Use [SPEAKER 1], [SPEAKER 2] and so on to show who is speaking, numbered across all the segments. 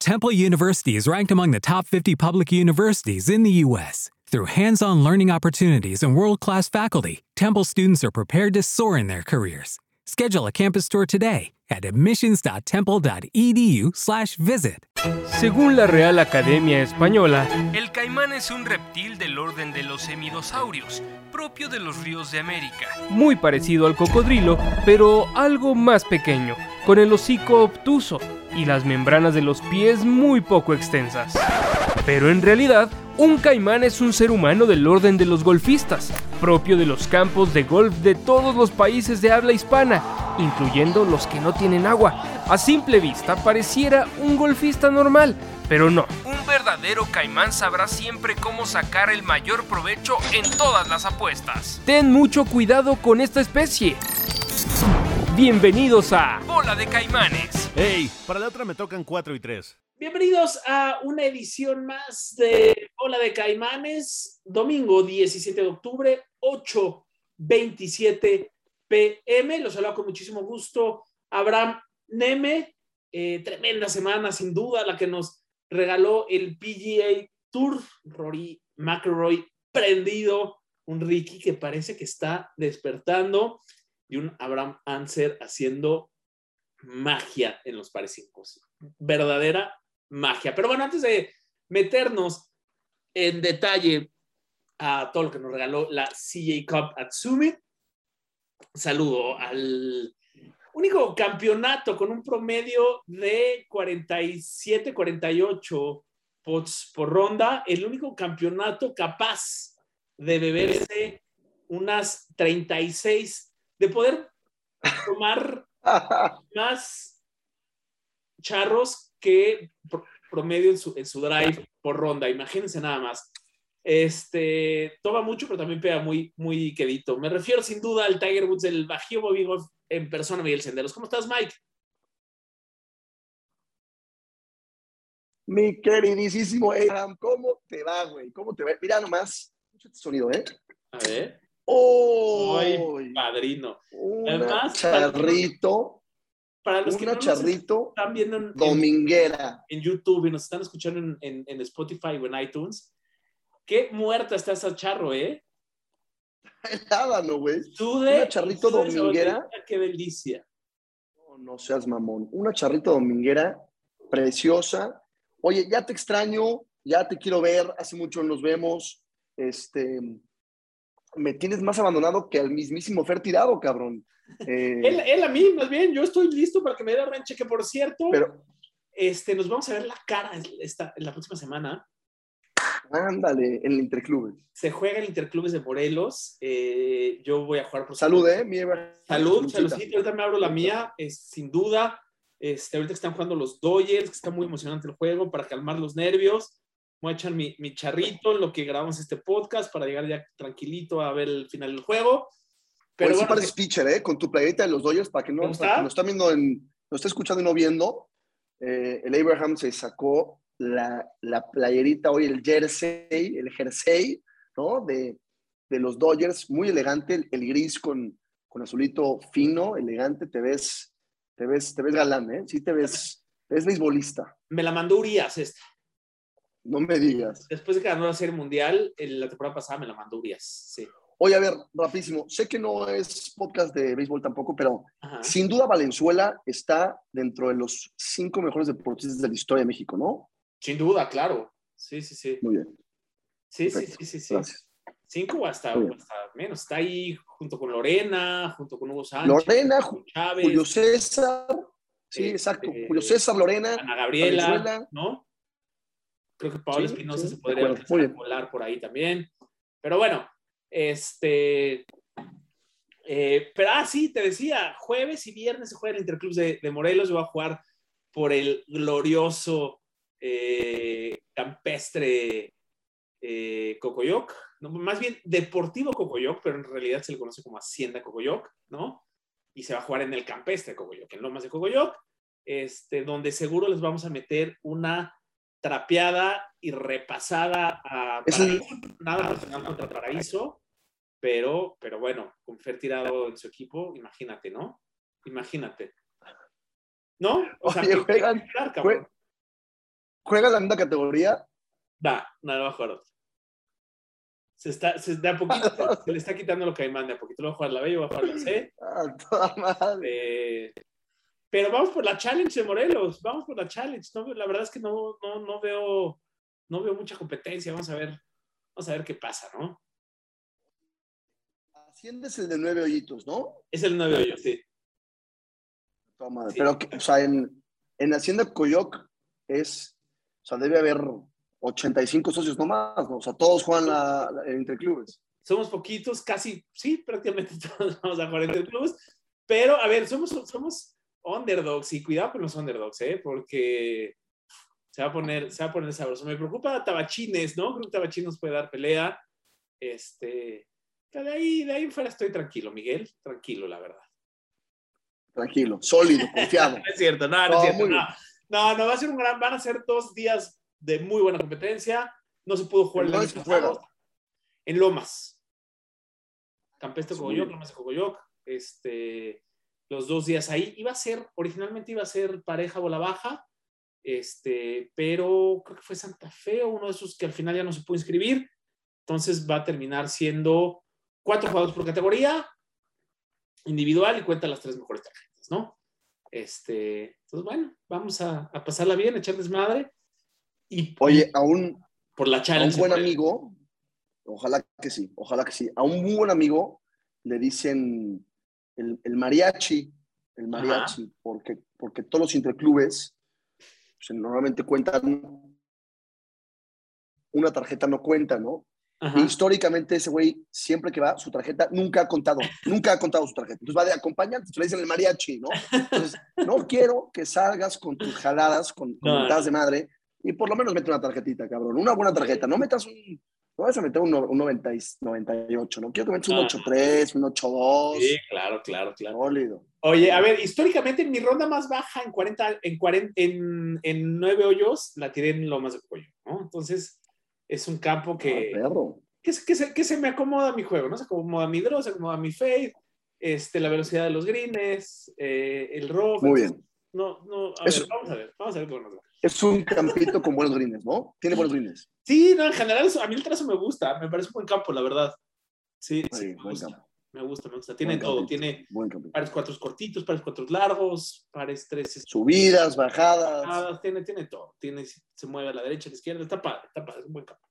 [SPEAKER 1] Temple University is ranked among the top 50 public universities in the U.S. Through hands on learning opportunities and world class faculty, Temple students are prepared to soar in their careers. Schedule a campus tour today at admissions.temple.edu/slash visit.
[SPEAKER 2] Según la Real Academia Española, el caimán es un reptil del orden de los hemidosaurios, propio de los ríos de América. Muy parecido al cocodrilo, pero algo más pequeño, con el hocico obtuso y las membranas de los pies muy poco extensas. Pero en realidad, un caimán es un ser humano del orden de los golfistas, propio de los campos de golf de todos los países de habla hispana, incluyendo los que no tienen agua. A simple vista pareciera un golfista normal, pero no. Un verdadero caimán sabrá siempre cómo sacar el mayor provecho en todas las apuestas. Ten mucho cuidado con esta especie. Bienvenidos a Bola de Caimanes.
[SPEAKER 3] Hey, para la otra me tocan 4 y 3.
[SPEAKER 4] Bienvenidos a una edición más de Bola de Caimanes, domingo 17 de octubre, 8.27 pm. Los saludo con muchísimo gusto Abraham Neme. Eh, tremenda semana, sin duda, la que nos regaló el PGA Tour. Rory McElroy prendido, un Ricky que parece que está despertando y un Abraham Anser haciendo magia en los pares 5. Verdadera magia. Pero bueno, antes de meternos en detalle a todo lo que nos regaló la CJ Cup at Summit, saludo al único campeonato con un promedio de 47, 48 pots por ronda, el único campeonato capaz de beberse unas 36 de poder tomar más charros que promedio en su, en su drive por ronda. Imagínense nada más. Este, toma mucho, pero también pega muy, muy quedito. Me refiero sin duda al Tiger Woods, el Bajío Bobby en persona, Miguel Senderos. ¿Cómo estás, Mike?
[SPEAKER 5] Mi queridísimo Abraham, ¿cómo te va, güey? ¿Cómo te va? Mira nomás, escucha este sonido, ¿eh?
[SPEAKER 4] A ver.
[SPEAKER 5] ¡Oh!
[SPEAKER 4] Ay, padrino.
[SPEAKER 5] Además, charrito.
[SPEAKER 4] Para los que
[SPEAKER 5] una
[SPEAKER 4] no
[SPEAKER 5] charrito
[SPEAKER 4] están viendo en,
[SPEAKER 5] dominguera.
[SPEAKER 4] En, YouTube y nos están escuchando en, en, en, Spotify o en iTunes, qué muerta está esa charro, ¿eh?
[SPEAKER 5] Helada, ¿no, güey? Una charrito
[SPEAKER 4] sude
[SPEAKER 5] dominguera.
[SPEAKER 4] Qué delicia.
[SPEAKER 5] No, no seas mamón. Una charrito dominguera preciosa. Oye, ya te extraño, ya te quiero ver, hace mucho nos vemos. Este, me tienes más abandonado que al mismísimo Fer tirado, cabrón. Eh,
[SPEAKER 4] él, él, a mí, más bien, yo estoy listo para que me dé ranche, que por cierto,
[SPEAKER 5] pero,
[SPEAKER 4] este, nos vamos a ver la cara esta, en la próxima semana.
[SPEAKER 5] Ándale, en el Interclubes.
[SPEAKER 4] Se juega el Interclubes de Morelos. Eh, yo voy a jugar por
[SPEAKER 5] Salud, ¿eh? Mi
[SPEAKER 4] Salud, saludcito. Ahorita me abro la mía, es, sin duda. Este, ahorita que están jugando los Dodgers, que está muy emocionante el juego para calmar los nervios voy a echar mi, mi, charrito en lo que grabamos este podcast para llegar ya tranquilito a ver el final del juego.
[SPEAKER 5] Pero Oye, bueno, sí pareces pitcher, ¿eh? Con tu playita de los Dodgers, para que no para que lo está viendo en, lo está escuchando y no viendo. Eh, el Abraham se sacó la, la, playerita hoy, el jersey, el jersey, ¿no? De, de los Dodgers, muy elegante, el, el, gris con, con azulito fino, elegante, te ves, te ves, te ves galán, ¿eh? Sí te ves, te ves beisbolista.
[SPEAKER 4] Me la mandó Urias esta.
[SPEAKER 5] No me digas.
[SPEAKER 4] Después de que ganó la Serie Mundial, la temporada pasada me la mandó Urias. Sí.
[SPEAKER 5] Oye, a ver, rapidísimo. Sé que no es podcast de béisbol tampoco, pero Ajá. sin duda Valenzuela está dentro de los cinco mejores deportistas de la historia de México, ¿no?
[SPEAKER 4] Sin duda, claro. Sí, sí, sí.
[SPEAKER 5] Muy bien.
[SPEAKER 4] Sí, sí, sí, sí, sí. Gracias. Cinco hasta, hasta, menos. Está ahí junto con Lorena, junto con Hugo Sánchez.
[SPEAKER 5] Lorena,
[SPEAKER 4] Chávez,
[SPEAKER 5] Julio César. Sí, eh, exacto. Eh, Julio César, Lorena.
[SPEAKER 4] Ana Gabriela, Valenzuela. ¿no? Creo que Pablo sí, Espinosa sí, se podría volar por ahí también. Pero bueno, este. Eh, pero, ah, sí, te decía, jueves y viernes se juega el Interclubs de, de, Morelos. Yo voy a jugar por el glorioso eh, campestre eh, Cocoyoc, más bien Deportivo Cocoyoc, pero en realidad se le conoce como Hacienda Cocoyoc, ¿no? Y se va a jugar en el campestre Cocoyoc, en Lomas de Cocoyoc, este, donde seguro les vamos a meter una trapeada y repasada a Paraíso. Nada personal contra Paraíso, pero, pero bueno, con Fer tirado en su equipo, imagínate, ¿no? Imagínate. ¿No?
[SPEAKER 5] O sea, juegan, juega, la misma categoría.
[SPEAKER 4] Va, no, va a jugar otro. Se, está, se, de a poquito, se, le está quitando lo que hay de a poquito. Lo va a jugar la B, va a jugar la C. Eh, pero vamos por la challenge de Morelos, vamos por la challenge. No, la verdad es que no, no, no, veo, no veo mucha competencia. Vamos a ver, vamos a ver qué pasa, ¿no?
[SPEAKER 5] Hacienda es el de nueve hoyitos, ¿no?
[SPEAKER 4] Es el nueve hoyos, sí.
[SPEAKER 5] Pero, o sea, en, en Hacienda Coyoc es, o sea, debe haber 85 socios nomás, ¿no? O sea, todos juegan la, entre clubes.
[SPEAKER 4] Somos poquitos, casi, sí, prácticamente todos vamos a jugar entre clubes. Pero, a ver, somos, somos underdogs y cuidado con los underdogs, ¿eh? Porque se va a poner, se va a poner sabroso. Me preocupa Tabachines, ¿no? Creo que Tabachines puede dar pelea. Este, de ahí, de ahí fuera estoy tranquilo, Miguel, tranquilo, la verdad.
[SPEAKER 5] Tranquilo, sólido, confiado.
[SPEAKER 4] no es cierto, no, no, es cierto, no. no. No, va a ser un gran, van a ser dos días de muy buena competencia. No se pudo jugar
[SPEAKER 5] en,
[SPEAKER 4] en Lomas. Campestre Cogoyoc, Lomas de Cogoyoc. Este, los dos días ahí. Iba a ser, originalmente iba a ser pareja bola baja, este, pero creo que fue Santa Fe o uno de esos que al final ya no se pudo inscribir. Entonces va a terminar siendo cuatro jugadores por categoría, individual y cuenta las tres mejores tarjetas, ¿no? Este, entonces, bueno, vamos a, pasarla bien, echar desmadre. Y,
[SPEAKER 5] Oye, a un,
[SPEAKER 4] por la
[SPEAKER 5] challenge, un buen amigo, ojalá que sí, ojalá que sí, a un muy buen amigo le dicen el, mariachi, el mariachi, porque, porque todos los interclubes pues, normalmente cuentan, una tarjeta no cuenta, ¿no? históricamente ese güey, siempre que va, su tarjeta nunca ha contado, nunca ha contado su tarjeta. Entonces va de acompañante, le dicen el mariachi, ¿no? Entonces, no quiero que salgas con tus jaladas, con, con de madre, y por lo menos mete una tarjetita, cabrón. Una buena tarjeta. No metas un, no vas a meter un, 98, ¿no? Quiero que metas un 8-3, un 8-2.
[SPEAKER 4] Sí, claro, claro, claro.
[SPEAKER 5] Sólido.
[SPEAKER 4] Oye, a ver, históricamente mi ronda más baja en 40, en 40, en, en 9 hoyos la tiré en Lomas de Cuello, ¿no? Entonces, es un campo que,
[SPEAKER 5] ah,
[SPEAKER 4] que, que, se, que, se, me acomoda mi juego, ¿no? Se acomoda mi draw, se acomoda mi fade, este, la velocidad de los greens, eh, el rough.
[SPEAKER 5] Muy bien.
[SPEAKER 4] No, no, a ver, vamos a ver, vamos a ver cómo nos va.
[SPEAKER 5] Es un campito con buenos greens, ¿no? Tiene buenos greens.
[SPEAKER 4] Sí, no, en general a mí el trazo me gusta, me parece un buen campo, la verdad. Sí, sí, me, gusta. me gusta, me gusta. Tiene todo, tiene pares cuatro cortitos, pares cuatro largos, pares tres. Este,
[SPEAKER 5] Subidas, bajadas.
[SPEAKER 4] tiene, tiene todo. Tiene, se mueve a la derecha, a la izquierda, está padre, está padre, es un buen campo.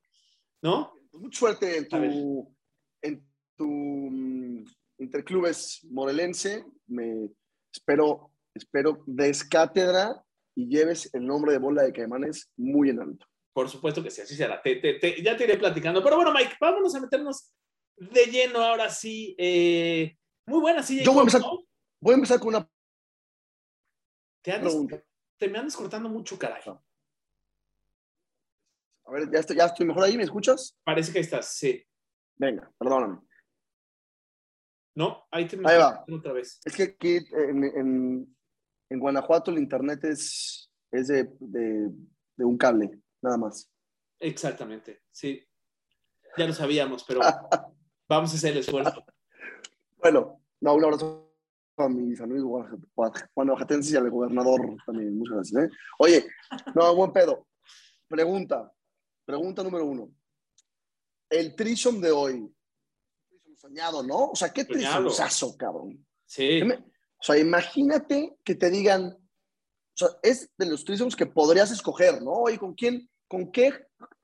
[SPEAKER 4] ¿No?
[SPEAKER 5] Pues mucha suerte en tu, en tu mm, interclubes morelense. Me espero, espero descátedra y lleves el nombre de bola de Caimanes muy en alto.
[SPEAKER 4] Por supuesto que sí, así será. ya te iré platicando. Pero bueno, Mike, vámonos a meternos de lleno ahora sí. Eh, muy buena, sí.
[SPEAKER 5] Yo voy a, empezar, voy a empezar con una
[SPEAKER 4] te pregunta. Te me andas cortando mucho, caray.
[SPEAKER 5] A ver, ¿ya estoy, ya estoy mejor ahí, ¿me escuchas?
[SPEAKER 4] Parece que estás, sí.
[SPEAKER 5] Venga, perdóname.
[SPEAKER 4] No, ahí te me
[SPEAKER 5] ahí va.
[SPEAKER 4] otra vez.
[SPEAKER 5] Es que aquí en, en Guanajuato el internet es, es de, de, un cable, nada más.
[SPEAKER 4] Exactamente, sí. Ya lo sabíamos, pero vamos a hacer el esfuerzo.
[SPEAKER 5] Bueno, no, un abrazo a mis amigos guanajuatenses y al gobernador también. Muchas gracias. ¿eh? Oye, no, buen pedo. Pregunta, pregunta número uno. El trisom de hoy, soñado, ¿no? O sea, qué trisomazo, cabrón.
[SPEAKER 4] Sí.
[SPEAKER 5] O sea, imagínate que te digan, o sea, es de los trisoms que podrías escoger, ¿no? Oye, ¿con quién, con qué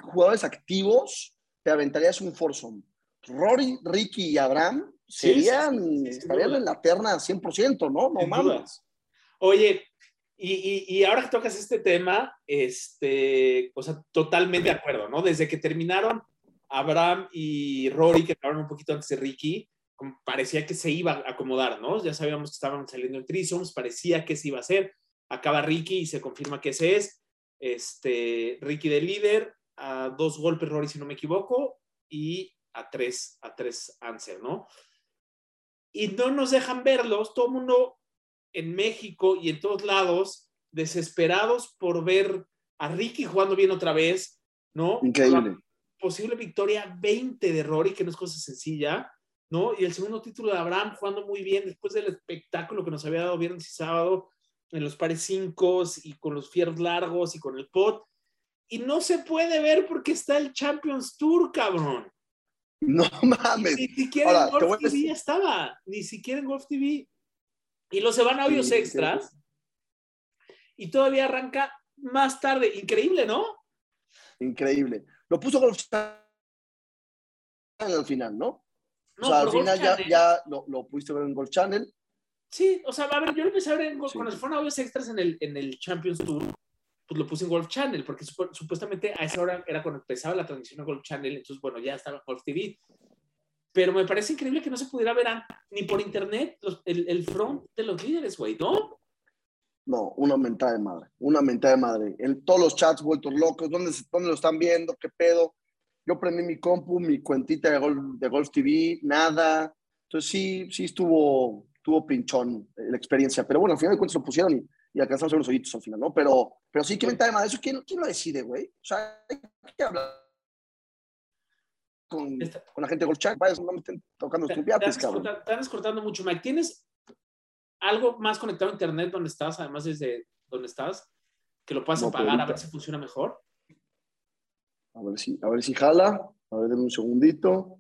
[SPEAKER 5] jugadores activos te aventarías un foursome? Rory, Ricky y Abraham serían, estarían en la terna 100%, ¿no? No mames.
[SPEAKER 4] Oye, y, y, ahora que tocas este tema, este, o sea, totalmente de acuerdo, ¿no? Desde que terminaron Abraham y Rory, que acabaron un poquito antes de Ricky, parecía que se iba a acomodar, ¿no? Ya sabíamos que estaban saliendo en trisoms, parecía que se iba a hacer. acaba Ricky y se confirma que ese es. Este, Ricky de líder, a dos golpes Rory, si no me equivoco, y a tres, a tres Answer, ¿no? Y no nos dejan verlos, todo el mundo en México y en todos lados, desesperados por ver a Ricky jugando bien otra vez, ¿no?
[SPEAKER 5] Increíble.
[SPEAKER 4] Posible victoria 20 de Rory, que no es cosa sencilla, ¿no? Y el segundo título de Abraham jugando muy bien después del espectáculo que nos había dado viernes y sábado en los pares 5 y con los fierros largos y con el pot. Y no se puede ver porque está el Champions Tour, cabrón.
[SPEAKER 5] No mames.
[SPEAKER 4] Ni, siquiera en Golf TV estaba, ni siquiera en Golf TV. Y los se van a audios extras. Y todavía arranca más tarde. Increíble, ¿no?
[SPEAKER 5] Increíble. Lo puso Golf al final, ¿no? No o sea, al final ya, ya lo, lo, pudiste ver en Golf Channel.
[SPEAKER 4] Sí, o sea, a ver, yo lo empecé a ver en, sí. cuando fueron audios extras en el, en el Champions Tour, pues lo puse en Golf Channel, porque supuestamente a esa hora era cuando empezaba la transmisión a Golf Channel, entonces, bueno, ya estaba en Golf TV. Pero me parece increíble que no se pudiera ver ni por internet los, el, el, front de los líderes, güey, ¿no?
[SPEAKER 5] No, una mentada de madre, una mentada de madre. En todos los chats vueltos locos, ¿dónde, dónde lo están viendo? ¿Qué pedo? Yo prendí mi compu, mi cuentita de Golf, de Golf TV, nada. Entonces sí, sí estuvo, estuvo pinchón la experiencia. Pero bueno, al final de cuentas lo pusieron y, y alcanzamos a ver los ojitos al final, ¿no? Pero, pero sí, qué mentada de madre. ¿Eso quién, quién lo decide, güey? O sea, hay que hablar con, con, la gente de Golf Chat. Vaya, no me estén tocando los piates, cabrón.
[SPEAKER 4] Están escortando mucho, Mike. ¿Tienes algo más conectado a internet donde estás, además desde donde estás, que lo puedas no, apagar a ver si funciona mejor?
[SPEAKER 5] A ver si, a ver si jala. A ver, denme un segundito.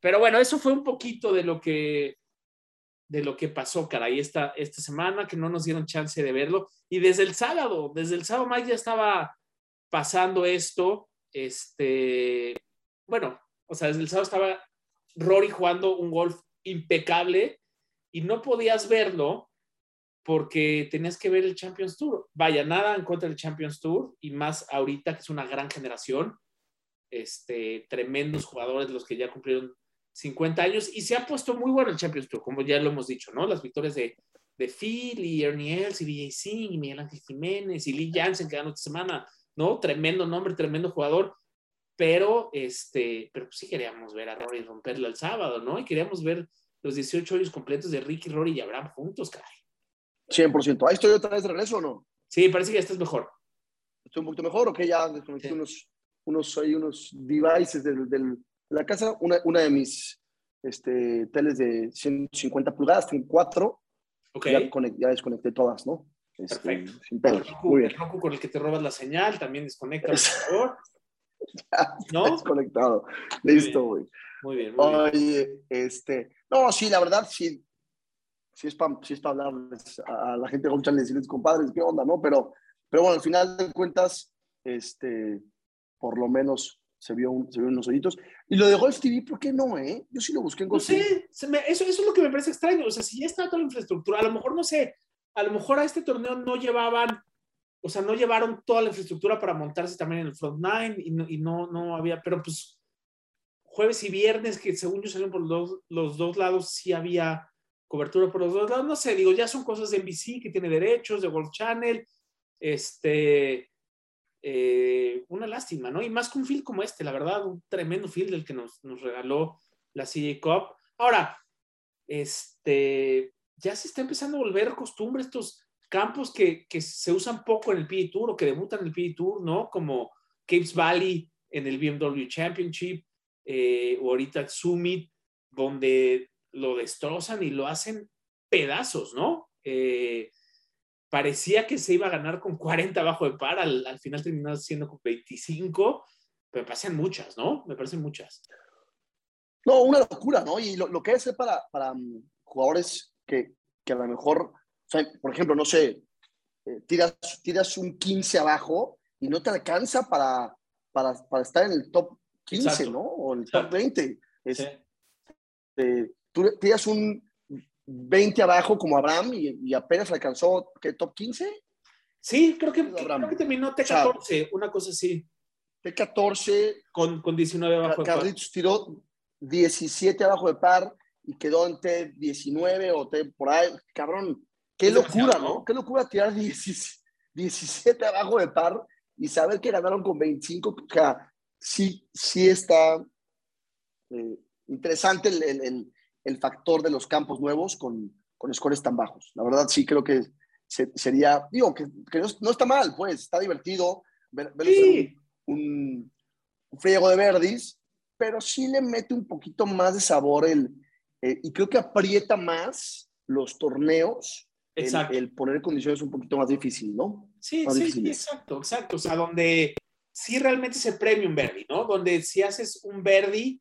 [SPEAKER 4] Pero bueno, eso fue un poquito de lo que de lo que pasó, caray, esta, esta semana, que no nos dieron chance de verlo. Y desde el sábado, desde el sábado, Mike ya estaba pasando esto. Este, bueno, o sea, desde el sábado estaba Rory jugando un golf impecable y no podías verlo porque tenías que ver el Champions Tour. Vaya, nada en contra del Champions Tour y más ahorita que es una gran generación, este, tremendos jugadores los que ya cumplieron 50 años y se ha puesto muy bueno el Champions Tour, como ya lo hemos dicho, ¿no? Las victorias de, de Phil y Ernie Els y BJ Singh y Miguel Ángel Jiménez y Lee Jansen que ganó esta semana, ¿no? Tremendo nombre, tremendo jugador pero este, pero sí queríamos ver a Rory romperlo el sábado, ¿no? Y queríamos ver los 18 hoyos completos de Ricky, Rory y Abraham juntos, caray.
[SPEAKER 5] 100%. ¿Ahí estoy otra vez de regreso o no?
[SPEAKER 4] Sí, parece que estás mejor.
[SPEAKER 5] ¿Estoy un poquito mejor o que ya desconecté sí. unos, unos, hay unos devices del, de la casa? Una, una de mis este, teles de 150 pulgadas, tengo cuatro.
[SPEAKER 4] Okay.
[SPEAKER 5] Ya, conect, ya desconecté todas, ¿no?
[SPEAKER 4] Este, Perfecto.
[SPEAKER 5] Sin pedos.
[SPEAKER 4] El,
[SPEAKER 5] Muy bien.
[SPEAKER 4] el con el que te robas la señal también desconecta, por favor.
[SPEAKER 5] Ya, ¿No? Desconectado. Listo, güey.
[SPEAKER 4] Muy bien, muy bien.
[SPEAKER 5] Oye, este. No, sí, la verdad, sí. Sí es para sí es pa hablarles a, a la gente de decirles, compadres, qué onda, ¿no? Pero, pero bueno, al final de cuentas, este, por lo menos se vio, un, se vio unos ojitos. Y lo de Golf TV, ¿por qué no, eh? Yo sí lo busqué en Golf
[SPEAKER 4] no
[SPEAKER 5] TV.
[SPEAKER 4] sé, me, eso, eso es lo que me parece extraño. O sea, si ya está toda la infraestructura, a lo mejor, no sé, a lo mejor a este torneo no llevaban o sea, no llevaron toda la infraestructura para montarse también en el front nine y no, y no, no había, pero pues jueves y viernes, que según yo salieron por los los dos lados, sí había cobertura por los dos lados, no sé, digo, ya son cosas de NBC que tiene derechos, de Golf Channel, este, eh, una lástima, ¿no? Y más con un field como este, la verdad, un tremendo field del que nos, nos regaló la CJ Cup. Ahora, este, ya se está empezando a volver costumbre estos campos que, que, se usan poco en el PGA Tour o que debutan en el PGA Tour, ¿no? Como Capes Valley en el BMW Championship eh, o ahorita Summit, donde lo destrozan y lo hacen pedazos, ¿no? Eh, parecía que se iba a ganar con 40 abajo de par, al, al final terminó siendo con 25, pero me parecen muchas, ¿no? Me parecen muchas.
[SPEAKER 5] No, una locura, ¿no? Y lo, lo que es para, para um, jugadores que, que a lo mejor o sea, por ejemplo, no sé, eh, tiras, tiras un 15 abajo y no te alcanza para, para, para estar en el top 15, Exacto. ¿no? O en el top 20. Es, sí. eh, tú tiras un 20 abajo como Abraham y, y apenas alcanzó, ¿qué? ¿Top 15?
[SPEAKER 4] Sí, creo que, creo que terminó T14, o sea, una cosa así.
[SPEAKER 5] T14.
[SPEAKER 4] Con, con 19 abajo
[SPEAKER 5] Carlitos tiró 17 abajo de par y quedó en T19 o T por ahí. Cabrón, Qué locura, ¿no? Qué locura tirar 17, abajo de par y saber que ganaron con 25. O sea, sí, sí está eh, interesante el, el, factor de los campos nuevos con, con scores tan bajos. La verdad, sí creo que sería, digo, que, no, está mal, pues, está divertido ver, un, un, friego de verdis, pero sí le mete un poquito más de sabor el, eh, y creo que aprieta más los torneos el, poner condiciones un poquito más difícil, ¿no?
[SPEAKER 4] Sí, sí, exacto, exacto. O sea, donde sí realmente es el premium Verdi, ¿no? Donde si haces un Verdi,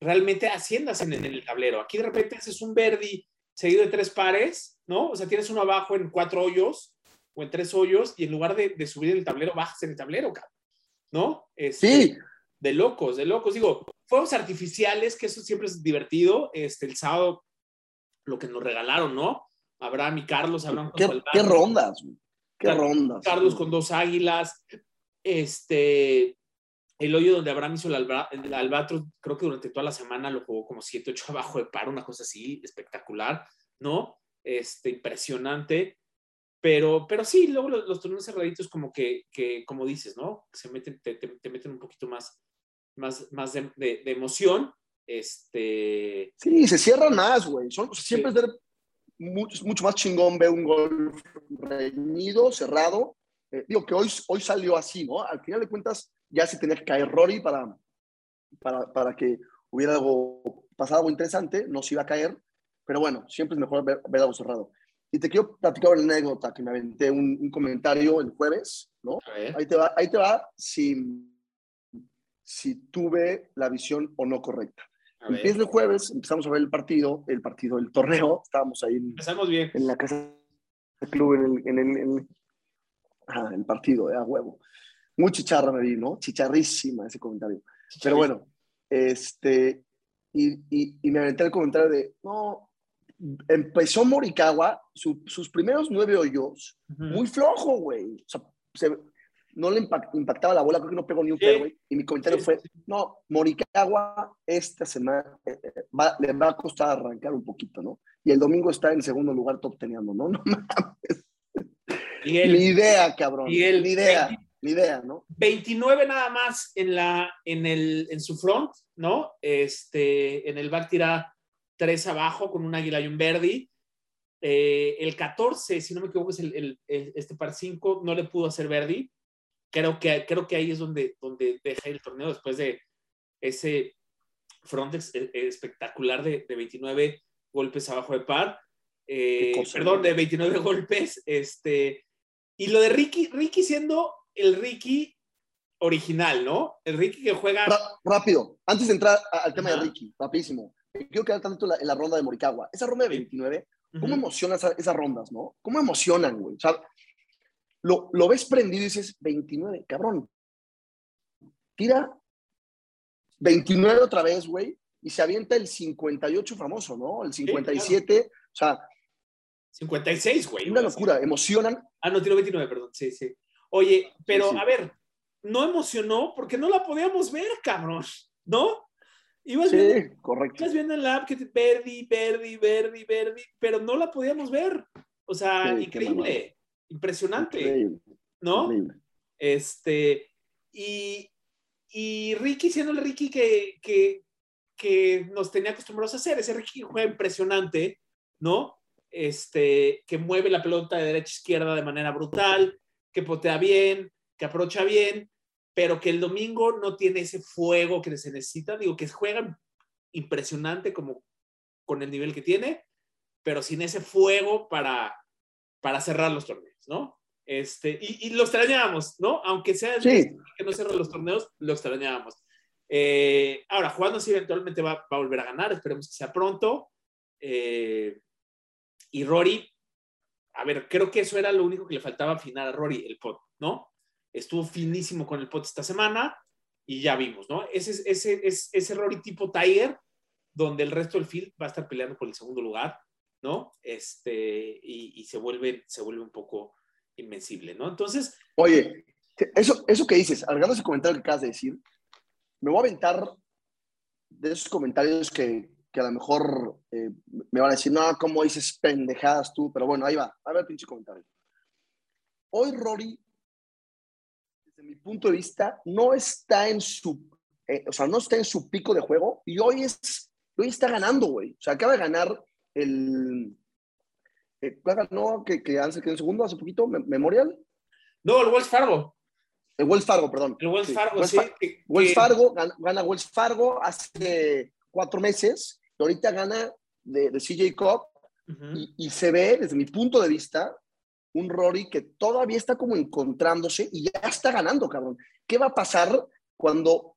[SPEAKER 4] realmente asciendas en, el tablero. Aquí de repente haces un Verdi seguido de tres pares, ¿no? O sea, tienes uno abajo en cuatro hoyos o en tres hoyos y en lugar de, subir el tablero, bajas en el tablero, cabrón. ¿No?
[SPEAKER 5] Este, sí.
[SPEAKER 4] De locos, de locos. Digo, fuegos artificiales, que eso siempre es divertido. Este, el sábado, lo que nos regalaron, ¿no? Abraham y Carlos, Abraham
[SPEAKER 5] ¿Qué, ¿Qué rondas? ¿Qué rondas?
[SPEAKER 4] Carlos con dos águilas. Este, el hoyo donde Abraham hizo el, el, albatros, creo que durante toda la semana lo jugó como 7, 8 abajo de par, una cosa así espectacular, ¿no? Este, impresionante. Pero, pero sí, luego los, torneos cerraditos como que, que, como dices, ¿no? Se meten, te, te, meten un poquito más, más, más de, de, emoción. Este...
[SPEAKER 5] Sí, se cierran más, güey. Siempre es mucho, mucho, más chingón ver un gol reñido, cerrado. Eh, digo que hoy, hoy salió así, ¿no? Al final de cuentas, ya se tenía que caer Rory para, para, para que hubiera algo pasado, algo interesante, no se iba a caer, pero bueno, siempre es mejor ver, algo cerrado. Y te quiero platicar una anécdota que me aventé un, comentario el jueves, ¿no? Ahí te va, ahí te va si, si tuve la visión o no correcta. Empieza el jueves, empezamos a ver el partido, el partido del torneo, estábamos ahí
[SPEAKER 4] Empezamos bien.
[SPEAKER 5] en la casa del club, en el, en el, en el partido, de a huevo. Muy chicharra me vi, ¿no? Chicharrísima ese comentario. Pero bueno, este, y, y, me aventé el comentario de, no, empezó Morikawa, sus primeros nueve hoyos, muy flojo, güey. O sea, no le impactaba la bola, creo que no pegó ni un sí. Y mi comentario fue, no, Morikawa esta semana eh, eh, le va a costar arrancar un poquito, ¿no? Y el domingo está en segundo lugar top teniendo, ¿no? No mames. Ni idea, cabrón. Ni idea ni idea, ¿no?
[SPEAKER 4] 29 nada más en, la, en, el, en su front, ¿no? Este, en el back tira 3 abajo con un águila y un verdi. Eh, el 14, si no me equivoco, es el, este par 5, no le pudo hacer verdi. Creo que, creo que ahí es donde, donde deja el torneo después de ese front e, espectacular de, de 29 golpes abajo de par. Eh, perdón, de 29 golpes. Este, y lo de Ricky, Ricky siendo el Ricky original, ¿no? El Ricky que juega.
[SPEAKER 5] rápido, antes de entrar al tema de Ricky, rapidísimo. Quiero quedar tanto en la, ronda de Morikawa. Esa ronda de 29, ¿cómo emocionan esas, rondas, no? ¿Cómo emocionan, güey? O sea, lo, lo ves prendido y dices, 29, cabrón. Tira 29 otra vez, güey, y se avienta el 58 famoso, ¿no? El 57, o sea.
[SPEAKER 4] 56, güey.
[SPEAKER 5] Una locura, emocionan.
[SPEAKER 4] Ah, no, tiro 29, perdón, sí, sí. Oye, pero a ver, no emocionó porque no la podíamos ver, cabrón, ¿no?
[SPEAKER 5] Ibas sí, viendo, correcto.
[SPEAKER 4] Ibas viendo en la app que te Verdi, Verdi, Verdi, Verdi, pero no la podíamos ver. O sea, increíble, impresionante, ¿no? Este, y, y Ricky siendo el Ricky que, que, que nos tenía acostumbrados a hacer, ese Ricky juega impresionante, ¿no? Este, que mueve la pelota de derecha a izquierda de manera brutal, que potea bien, que aprocha bien, pero que el domingo no tiene ese fuego que se necesita. Digo, que juegan impresionante como con el nivel que tiene, pero sin ese fuego para, para cerrar los torneos, ¿no? Este, y, lo extrañábamos, ¿no? Aunque sea que no cierre los torneos, lo extrañábamos. Eh, ahora, jugando así eventualmente va, a volver a ganar, esperemos que sea pronto. Eh, y Rory, a ver, creo que eso era lo único que le faltaba afinar a Rory, el pot, ¿no? Estuvo finísimo con el pot esta semana y ya vimos, ¿no? Ese, ese, ese, ese Rory tipo Tiger, donde el resto del field va a estar peleando por el segundo lugar, ¿no? Este, y, se, vuelve, se vuelve un poco invencible, ¿no? Entonces...
[SPEAKER 5] Oye, eso, eso que dices, de ese comentario que acabas de decir, me voy a aventar de esos comentarios que, que a lo mejor eh, me van a decir, no, ¿cómo dices pendejadas tú? Pero bueno, ahí va, a ver el pinche comentario. Hoy Rory, desde mi punto de vista, no está en su, eh, o sea, no está en su pico de juego y hoy, es, hoy está ganando, güey. O sea, acaba de ganar el... Eh, ganó que, que hace que en segundo hace poquito, Memorial.
[SPEAKER 4] No, el Wells Fargo.
[SPEAKER 5] El Wells Fargo, perdón.
[SPEAKER 4] El Wells Fargo, sí.
[SPEAKER 5] Wells, Fargo, gana, Wells Fargo hace cuatro meses ahorita gana de, de CJ Cup y, se ve, desde mi punto de vista, un Rory que todavía está como encontrándose y ya está ganando, cabrón. ¿Qué va a pasar cuando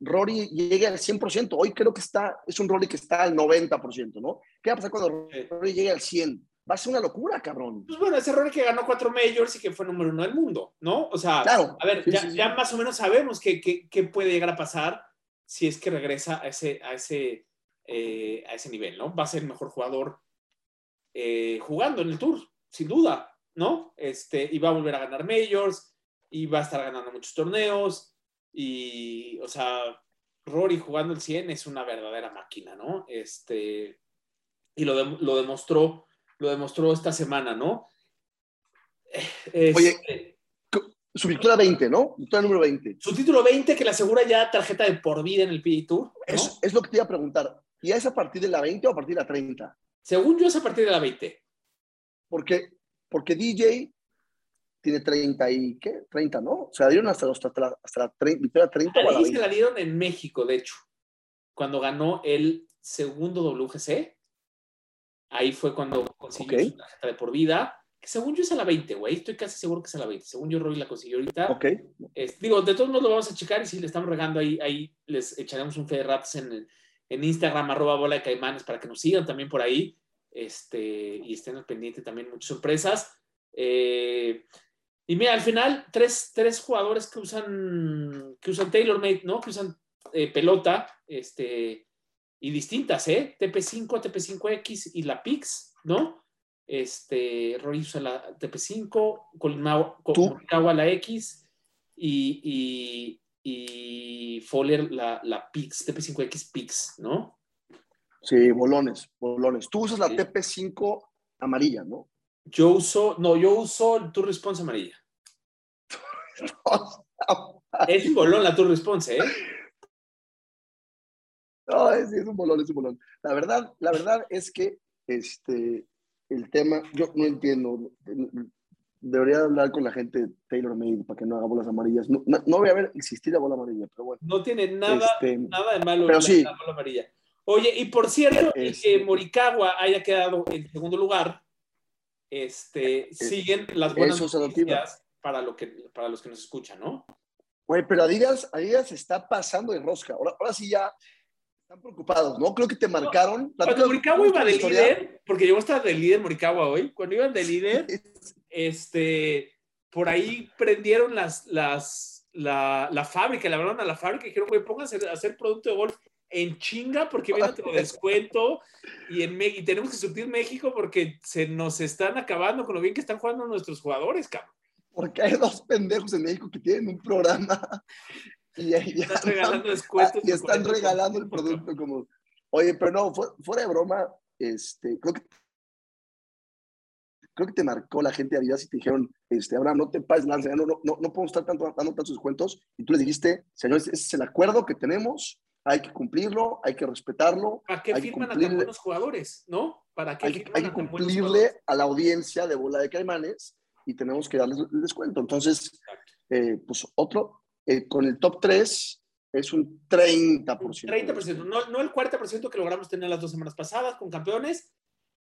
[SPEAKER 5] Rory llegue al 100%? Hoy creo que está, es un Rory que está al 90%, ¿no? ¿Qué va a pasar cuando Rory llegue al 100%? va a ser una locura, cabrón.
[SPEAKER 4] Pues bueno, ese Rory que ganó cuatro majors y que fue número uno del mundo, ¿no? O sea, a ver, ya, más o menos sabemos qué, puede llegar a pasar si es que regresa a ese, a ese, eh, a ese nivel, ¿no? Va a ser el mejor jugador eh, jugando en el Tour, sin duda, ¿no? Este, y va a volver a ganar majors y va a estar ganando muchos torneos y, o sea, Rory jugando el 100 es una verdadera máquina, ¿no? Este, y lo, lo demostró lo demostró esta semana, ¿no?
[SPEAKER 5] Oye, su victoria 20, ¿no? Victoria número 20.
[SPEAKER 4] Su título 20 que le asegura ya tarjeta de por vida en el PGA Tour.
[SPEAKER 5] Es, es, lo que te iba a preguntar. ¿Y es a partir de la 20 o a partir de la 30?
[SPEAKER 4] Según yo es a partir de la 20.
[SPEAKER 5] Porque, porque DJ tiene 30 y ¿qué? 30, ¿no? O sea, dieron hasta, hasta, la, hasta la 30, victoria 30.
[SPEAKER 4] A se la dieron en México, de hecho, cuando ganó el segundo WGC Ahí fue cuando consiguió su tarjeta de por vida, que según yo es a la 20, güey. Estoy casi seguro que es a la 20. Según yo, Roy la consiguió ahorita.
[SPEAKER 5] Ok.
[SPEAKER 4] digo, de todos modos lo vamos a checar y si le estamos regando ahí, ahí les echaremos un fe de ratos en, en Instagram, arroba bola de caimanes, para que nos sigan también por ahí este, y estén al pendiente también muchas sorpresas. Eh, y mira, al final, tres, tres, jugadores que usan, que usan TaylorMade, ¿no? Que usan eh, pelota, este, y distintas, ¿eh? TP5, TP5X y la PIX, ¿no? Este, Rory usa la TP5, Colmagua la X y, y, y Fowler la, la PIX, TP5X PIX, ¿no?
[SPEAKER 5] Sí, bolones, bolones. Tú usas la TP5 amarilla, ¿no?
[SPEAKER 4] Yo uso, no, yo uso el Tour Response amarilla. es un bolón la Tour Response, ¿eh?
[SPEAKER 5] No, es, es, un bolón, es un bolón. La verdad, la verdad es que este, el tema, yo no entiendo. Debería hablar con la gente de Taylor Made para que no haga bolas amarillas. No, no, voy a ver existir la bola amarilla, pero bueno.
[SPEAKER 4] No tiene nada, este, nada de malo
[SPEAKER 5] pero sí.
[SPEAKER 4] la bola amarilla. Oye, y por cierto, que este Morikawa haya quedado en segundo lugar, este, siguen las buenas noticias para, lo que, para los que nos escuchan, ¿no?
[SPEAKER 5] Güey, pero Adidas, Adidas está pasando de rosca. Ahora, ahora sí ya están preocupados, ¿no? Creo que te marcaron.
[SPEAKER 4] Cuando Morikawa iba de líder, porque llegó hasta de líder Morikawa hoy, cuando iban de líder, este, por ahí prendieron las, las, la, la fábrica, le hablaron a la fábrica y dijeron, güey, pónganse a hacer producto de golf en chinga porque viene otro descuento y, en, y tenemos que surtir México porque se nos están acabando con lo bien que están jugando nuestros jugadores, cabrón.
[SPEAKER 5] Porque hay dos pendejos en México que tienen un programa y,
[SPEAKER 4] están regalando descuentos.
[SPEAKER 5] Y están regalando el producto como... Oye, pero no, fuera de broma, este, creo que creo que te marcó la gente de Adidas y te dijeron, este, ahora no te pases nada, no, no, no, no podemos estar tanto, dando tantos descuentos. Y tú les dijiste, señores, ese es el acuerdo que tenemos, hay que cumplirlo, hay que respetarlo.
[SPEAKER 4] ¿Para qué firman a tan buenos jugadores? ¿No? ¿Para qué
[SPEAKER 5] hay, hay que cumplirle a la audiencia de Bola de Caimanes y tenemos que darles el descuento. Entonces, eh, pues otro, eh, con el top 3 es un 30%.
[SPEAKER 4] 30%, no, no el 40% que logramos tener las dos semanas pasadas con campeones.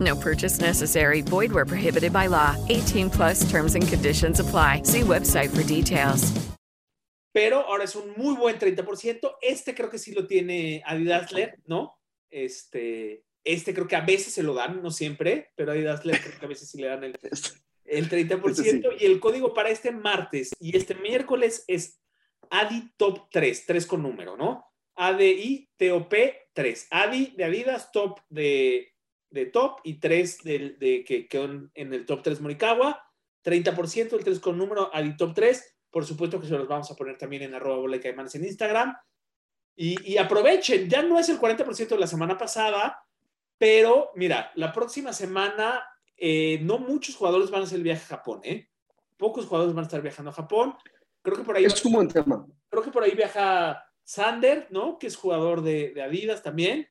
[SPEAKER 6] No purchase necessary. Void where prohibited by law. 18 plus terms and conditions apply. See website for details.
[SPEAKER 4] Pero ahora es un muy buen 30%. Este creo que sí lo tiene Adidas ¿no? Este, este creo que a veces se lo dan, no siempre, pero Adidas creo que a veces sí le dan el, El 30% y el código para este martes y este miércoles es ADI Top 3, 3 con número, ¿no? ADI TOP 3. ADI de Adidas, Top de, de Top y 3 de, de, que quedó en, el Top 3 Morikawa. 30%, el 3 con número ADI Top 3. Por supuesto que se los vamos a poner también en arroba bola en Instagram. Y, y, aprovechen, ya no es el 40% de la semana pasada, pero mira, la próxima semana eh, no muchos jugadores van a hacer el viaje a Japón, ¿eh? Pocos jugadores van a estar viajando a Japón. Creo que por ahí.
[SPEAKER 5] Es un buen tema.
[SPEAKER 4] Creo que por ahí viaja Sander, ¿no? Que es jugador de, Adidas también.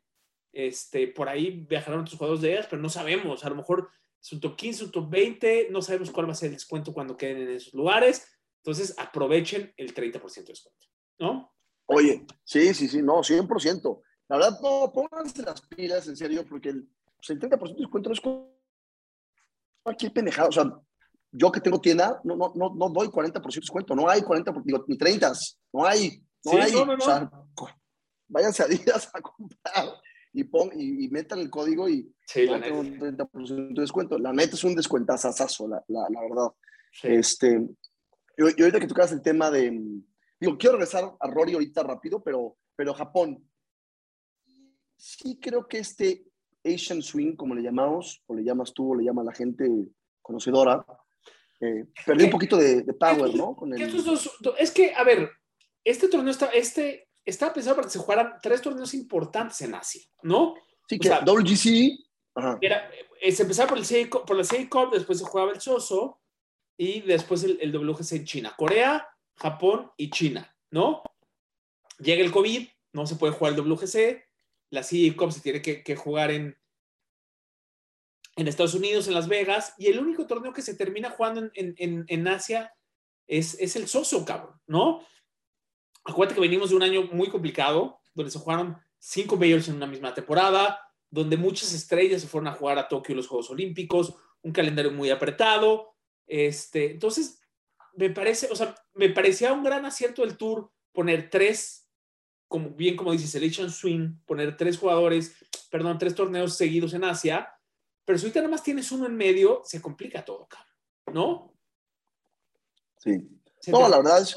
[SPEAKER 4] Este, por ahí viajarán otros jugadores de Adidas, pero no sabemos. A lo mejor es un top 15, un top 20. No sabemos cuál va a ser el descuento cuando queden en esos lugares. Entonces, aprovechen el 30% de descuento, ¿no?
[SPEAKER 5] Oye, sí, sí, sí, no, 100%. La verdad, no, pónganse las pilas, en serio, porque el, 30% pues, de descuento es cualquier pendejada. O sea, yo que tengo tienda, no, no, no, no doy 40% de descuento, no hay 40%, digo, ni 30, no hay, no hay. No, no, O sea, váyanse a días a comprar y, pon, y, metan el código y
[SPEAKER 4] sí, la tengo
[SPEAKER 5] un 30% de descuento. La neta es un descuentazazazo, la, la, la verdad. Este, y, ahorita que tocas el tema de, digo, quiero regresar a Rory ahorita rápido, pero, pero Japón. Sí creo que este Asian Swing, como le llamamos, o le llamas tú, o le llama la gente conocedora, eh, perdió un poquito de, power, ¿no?
[SPEAKER 4] es que, a ver, este torneo está, este, estaba pensado para que se jugaran tres torneos importantes en Asia, ¿no?
[SPEAKER 5] Sí, que WGC.
[SPEAKER 4] Era, eh, se empezaba por, el por la CA Cup, después se jugaba el Soso y después el, el WGC en China. Corea, Japón y China, ¿no? Llega el COVID, no se puede jugar el WGC, la CA Cup se tiene que, jugar en, en Estados Unidos, en Las Vegas, y el único torneo que se termina jugando en, Asia es, es, el Soso, cabrón, ¿no? Acuérdate que venimos de un año muy complicado, donde se jugaron cinco majors en una misma temporada, donde muchas estrellas se fueron a jugar a Tokio los Juegos Olímpicos, un calendario muy apretado. Este, entonces, me parece, o sea, me parecía un gran acierto el tour poner tres, como bien como dice Selection Swing, poner tres jugadores, perdón, tres torneos seguidos en Asia, pero si ahorita nada más tienes uno en medio, se complica todo, ¿no?
[SPEAKER 5] Sí. no, la verdad es,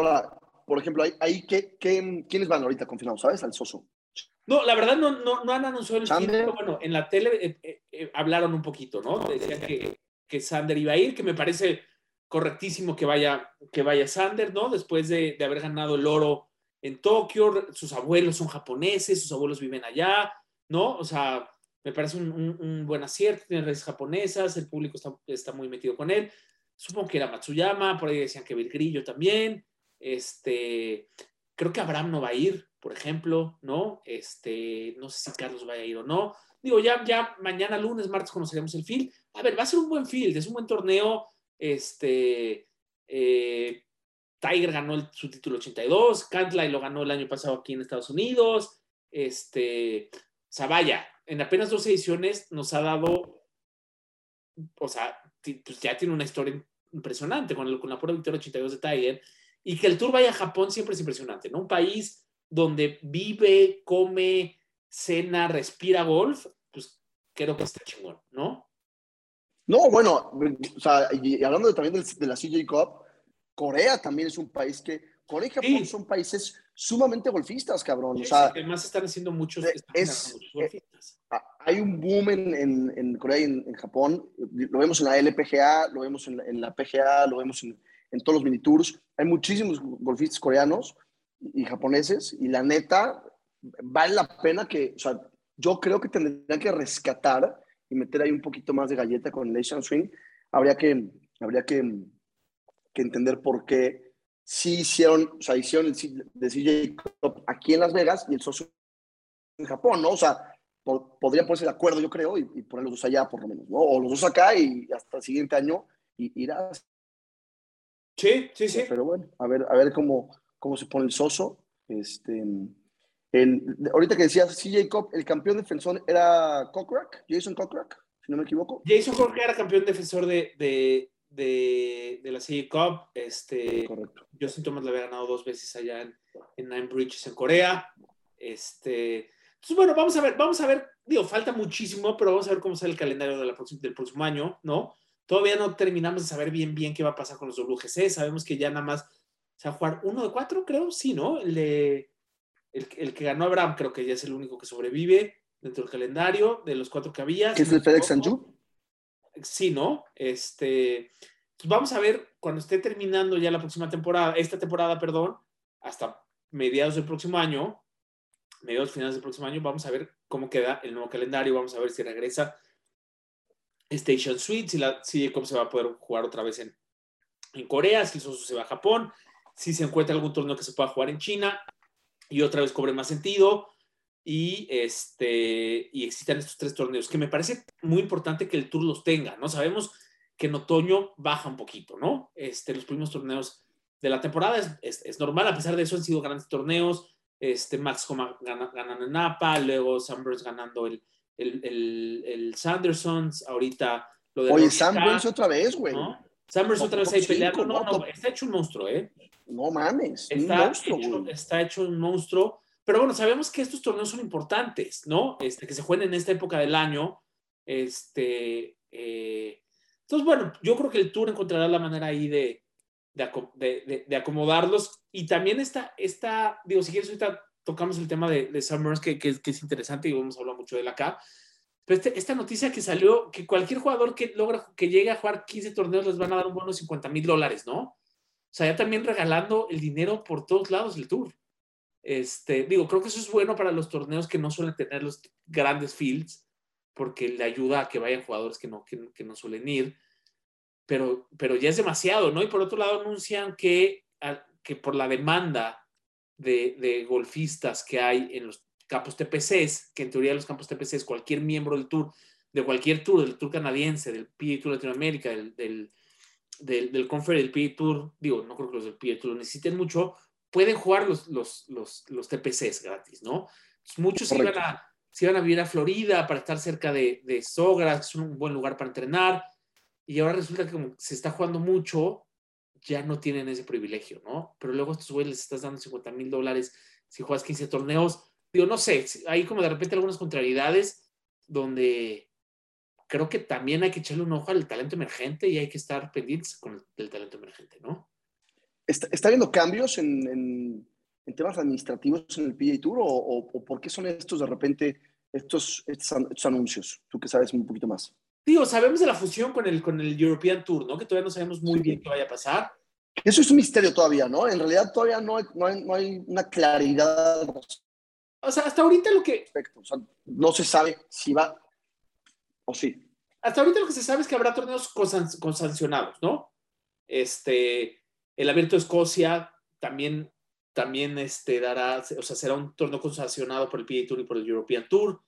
[SPEAKER 5] Hola, por ejemplo, ahí, ¿qué, qué, quiénes van ahorita confirmados, sabes? Al Soso.
[SPEAKER 4] No, la verdad no, no, no han anunciado el pero bueno, en la tele eh, eh, eh, hablaron un poquito, ¿no? Decían que, que Sander iba a ir, que me parece correctísimo que vaya, que vaya Sander, ¿no? Después de, de, haber ganado el oro en Tokio, sus abuelos son japoneses, sus abuelos viven allá, ¿no? O sea, me parece un, un, buen acierto, tiene redes japonesas, el público está, está, muy metido con él. Supongo que era Matsuyama, por ahí decían que Grillo también. Este, creo que Abraham no va a ir, por ejemplo, ¿no? Este, no sé si Carlos va a ir o no. Digo, ya, ya mañana, lunes, martes conoceremos el field. A ver, va a ser un buen field, es un buen torneo. Este, eh, Tiger ganó su título 82, Cantlay lo ganó el año pasado aquí en Estados Unidos. Este, vaya, en apenas dos ediciones nos ha dado, o sea, pues ya tiene una historia impresionante con, con la pura victoria 82 de Tiger y que el tour vaya a Japón siempre es impresionante, ¿no? Un país donde vive, come, cena, respira golf, pues creo que está chingón, ¿no?
[SPEAKER 5] No, bueno, o sea, y hablando también de, la CJ Cup, Corea también es un país que, Corea y Japón son países sumamente golfistas, cabrón. o sea,
[SPEAKER 4] además están haciendo muchos,
[SPEAKER 5] es, muchos golfistas. Eh, hay un boom en, en, Corea y en, Japón, lo vemos en la LPGA, lo vemos en, en la PGA, lo vemos en, en todos los mini tours. Hay muchísimos golfistas coreanos y japoneses y la neta, vale la pena que, o sea, yo creo que tendrían que rescatar y meter ahí un poquito más de galleta con el Asian Swing. Habría que, habría que, que entender por qué sí hicieron, o sea, hicieron el de CJ Cup aquí en Las Vegas y el socio en Japón, ¿no? O sea, podría ponerse de acuerdo, yo creo, y, poner los dos allá por lo menos, ¿no? O los dos acá y hasta el siguiente año y ir
[SPEAKER 4] Sí, sí, sí.
[SPEAKER 5] Pero bueno, a ver, a ver cómo, cómo se pone el soso. Este, el, ahorita que decías, CJ Cup, el campeón defensor era Cockrock, Jason Cockrock, si no me equivoco.
[SPEAKER 4] Jason Cockrock era campeón defensor de, de, de, de la CJ Cup. Este,
[SPEAKER 5] Correcto.
[SPEAKER 4] Justin Thomas le había ganado dos veces allá en, en Nine Bridges, en Corea. Este, Entonces, bueno, vamos a ver, vamos a ver, digo, falta muchísimo, pero vamos a ver cómo sale el calendario de la del próximo año, ¿no? Todavía no terminamos de saber bien, bien qué va a pasar con los WGC. Sabemos que ya nada más se va a jugar uno de cuatro, creo, sí, ¿no? El, de, el, que ganó Abraham, creo que ya es el único que sobrevive dentro del calendario de los cuatro que había.
[SPEAKER 5] ¿Qué es el FedEx Anju?
[SPEAKER 4] Sí, ¿no? Este, pues vamos a ver cuando esté terminando ya la próxima temporada, esta temporada, perdón, hasta mediados del próximo año, mediados finales del próximo año, vamos a ver cómo queda el nuevo calendario, vamos a ver si regresa Station Suite, si, la, si cómo se va a poder jugar otra vez en, en Corea, si eso se va a Japón, si se encuentra algún torneo que se pueda jugar en China y otra vez cobre más sentido y este y existan estos tres torneos que me parece muy importante que el tour los tenga, ¿no? Sabemos que en otoño baja un poquito, ¿no? Este, los primeros torneos de la temporada es, es, normal, a pesar de eso han sido grandes torneos, este, Max Homa ganando en Napa, luego Sunburst ganando el, el, el, el, Sandersons, ahorita
[SPEAKER 5] lo de Oye, Sunburst otra vez, güey. ¿no?
[SPEAKER 4] Sunburst otra vez ahí peleando, no, no, está hecho un monstruo, ¿eh?
[SPEAKER 5] No mames,
[SPEAKER 4] está, un monstruo, hecho, está hecho un monstruo, pero bueno, sabemos que estos torneos son importantes, ¿no? Este, que se jueguen en esta época del año, este... Eh, entonces, bueno, yo creo que el Tour encontrará la manera ahí de, de, de, acomodarlos. Y también está, está, digo, si quieres, ahorita tocamos el tema de, de Summers, que, que, es interesante y vamos a hablar mucho de él acá. Pero este, esta noticia que salió, que cualquier jugador que logra, que llegue a jugar 15 torneos les van a dar un bono de 50 mil dólares, ¿no? O sea, ya también regalando el dinero por todos lados del tour. Este, digo, creo que eso es bueno para los torneos que no suelen tener los grandes fields, porque le ayuda a que vayan jugadores que no, que, que no suelen ir pero, pero ya es demasiado, ¿no? Y por otro lado anuncian que, que por la demanda de, de, golfistas que hay en los campos TPCs, que en teoría los campos TPCs, cualquier miembro del tour, de cualquier tour, del tour canadiense, del PA Tour Latinoamérica, del, del, del, del Confer, del PA Tour, digo, no creo que los del PA Tour lo necesiten mucho, pueden jugar los, los, los, los TPCs gratis, ¿no? muchos iban a, se iban a vivir a Florida para estar cerca de, de Sogras, es un buen lugar para entrenar, y ahora resulta que como se está jugando mucho, ya no tienen ese privilegio, ¿no? Pero luego a estos güeyes les estás dando 50 mil dólares si juegas 15 torneos. Digo, no sé, hay como de repente algunas contrariedades donde creo que también hay que echarle un ojo al talento emergente y hay que estar pendientes con el, talento emergente, ¿no?
[SPEAKER 5] ¿Está, está habiendo cambios en, en, temas administrativos en el PGA Tour o, o, por qué son estos de repente, estos, estos anuncios? Tú que sabes un poquito más.
[SPEAKER 4] Digo, sabemos de la fusión con el, con el European Tour, ¿no? Que todavía no sabemos muy bien qué vaya a pasar.
[SPEAKER 5] Eso es un misterio todavía, ¿no? En realidad todavía no hay, no hay, no hay una claridad.
[SPEAKER 4] O sea, hasta ahorita lo que...
[SPEAKER 5] O sea, no se sabe si va o sí.
[SPEAKER 4] Hasta ahorita lo que se sabe es que habrá torneos con, sancionados, ¿no? Este, el Abierto de Escocia también, también este, dará, o sea, será un torneo sancionado por el PA Tour y por el European Tour.